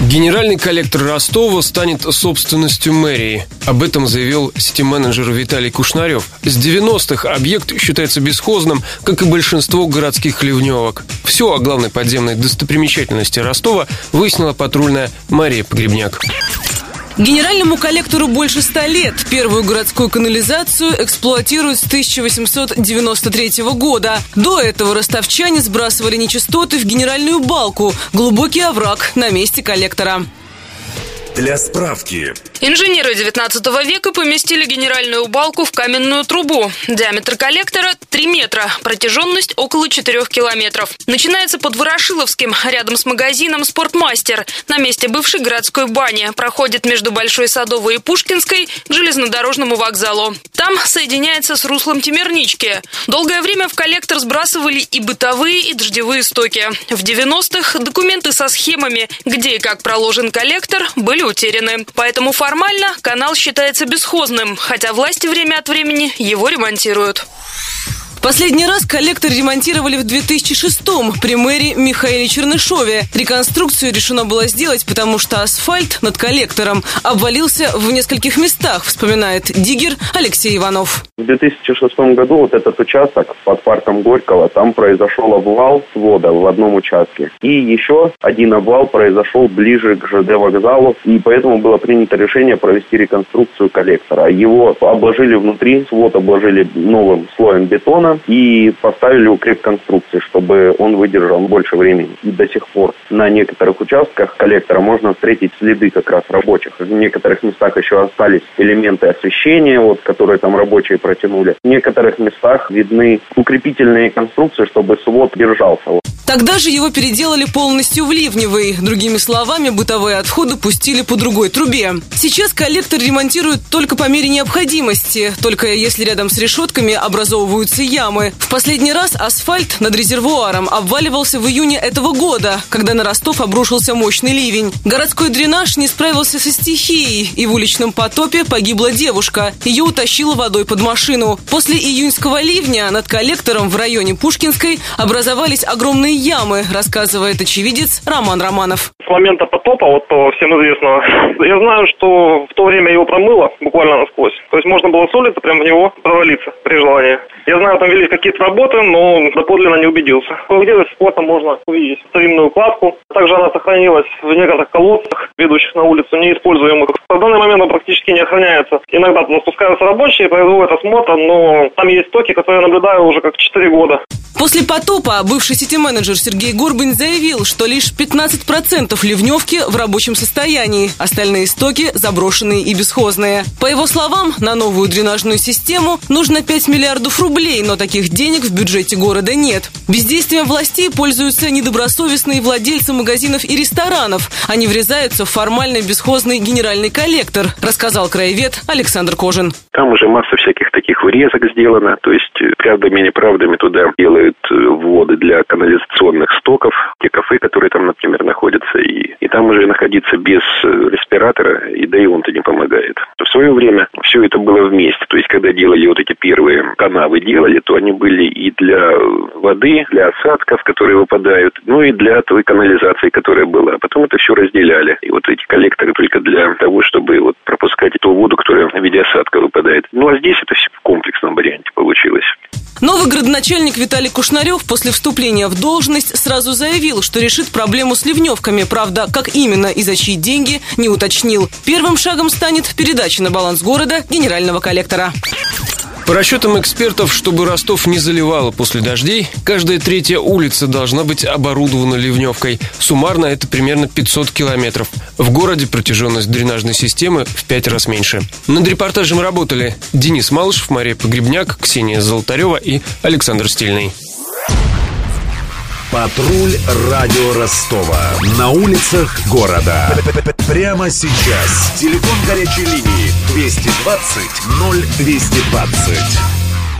Генеральный коллектор Ростова станет собственностью мэрии. Об этом заявил сити-менеджер Виталий Кушнарев. С 90-х объект считается бесхозным, как и большинство городских ливневок. Все о главной подземной достопримечательности Ростова выяснила патрульная Мария Погребняк. Генеральному коллектору больше ста лет. Первую городскую канализацию эксплуатируют с 1893 года. До этого ростовчане сбрасывали нечистоты в генеральную балку, глубокий овраг на месте коллектора. Для справки. Инженеры 19 века поместили генеральную балку в каменную трубу. Диаметр коллектора 3 метра, протяженность около 4 километров. Начинается под Ворошиловским, рядом с магазином «Спортмастер», на месте бывшей городской бани. Проходит между Большой Садовой и Пушкинской к железнодорожному вокзалу. Там соединяется с руслом Темернички. Долгое время в коллектор сбрасывали и бытовые, и дождевые стоки. В 90-х документы со схемами, где и как проложен коллектор, были утеряны. Поэтому формально канал считается бесхозным, хотя власти время от времени его ремонтируют. Последний раз коллектор ремонтировали в 2006-м при мэре Михаиле Чернышове. Реконструкцию решено было сделать, потому что асфальт над коллектором обвалился в нескольких местах, вспоминает диггер Алексей Иванов. В 2006 году вот этот участок под парком Горького, там произошел обвал свода в одном участке. И еще один обвал произошел ближе к ЖД вокзалу, и поэтому было принято решение провести реконструкцию коллектора. Его обложили внутри, свод обложили новым слоем бетона, и поставили укреп конструкции, чтобы он выдержал больше времени. И до сих пор на некоторых участках коллектора можно встретить следы как раз рабочих. В некоторых местах еще остались элементы освещения, вот, которые там рабочие протянули. В некоторых местах видны укрепительные конструкции, чтобы свод держался. Тогда же его переделали полностью в ливневый. Другими словами, бытовые отходы пустили по другой трубе. Сейчас коллектор ремонтируют только по мере необходимости, только если рядом с решетками образовываются ямы. В последний раз асфальт над резервуаром обваливался в июне этого года, когда на Ростов обрушился мощный ливень. Городской дренаж не справился со стихией, и в уличном потопе погибла девушка. Ее утащило водой под машину. После июньского ливня над коллектором в районе Пушкинской образовались огромные ямы, рассказывает очевидец Роман Романов. С момента потопа, вот по всем известного, я знаю, что в то время его промыло буквально насквозь. То есть можно было с улицы прямо в него провалиться при желании. Я знаю, там велись какие-то работы, но доподлинно не убедился. Где с спортом можно увидеть старинную кладку. Также она сохранилась в некоторых колодцах, ведущих на улицу, неиспользуемых. В данный момент она практически не охраняется. Иногда туда спускаются рабочие, производят осмотр, но там есть токи, которые я наблюдаю уже как 4 года. После потопа бывший сити-менеджер Сергей Горбань заявил, что лишь 15% ливневки в рабочем состоянии, остальные стоки заброшенные и бесхозные. По его словам, на новую дренажную систему нужно 5 миллиардов рублей, но таких денег в бюджете города нет. Бездействием властей пользуются недобросовестные владельцы магазинов и ресторанов. Они врезаются в формальный бесхозный генеральный коллектор, рассказал краевед Александр Кожин. Там уже масса всяких таких врезок сделано, то есть правдами и неправдами туда делают вводы для канализационных стоков, те кафе, которые там, например, находятся, и там уже находиться без респиратора, и да и он-то не помогает. В свое время все это было вместе, то есть когда делали вот эти первые канавы делали, то они были и для воды, для осадков, которые выпадают, ну и для той канализации, которая была. А потом это все разделяли. И вот эти коллекторы только для того, чтобы вот пропускать ту воду, которая в виде осадка выпадает. Ну а здесь это все в комплексном варианте получилось. Новый градоначальник Виталий Кушнарев после вступления в должность сразу заявил, что решит проблему с ливневками. Правда, как именно и за чьи деньги, не уточнил. Первым шагом станет передача на баланс города генерального коллектора. По расчетам экспертов, чтобы Ростов не заливало после дождей, каждая третья улица должна быть оборудована ливневкой. Суммарно это примерно 500 километров. В городе протяженность дренажной системы в пять раз меньше. Над репортажем работали Денис Малышев, Мария Погребняк, Ксения Золотарева и Александр Стильный. Патруль радио Ростова. На улицах города. Прямо сейчас. Телефон горячей линии 220 0220.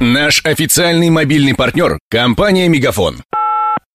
Наш официальный мобильный партнер – компания «Мегафон».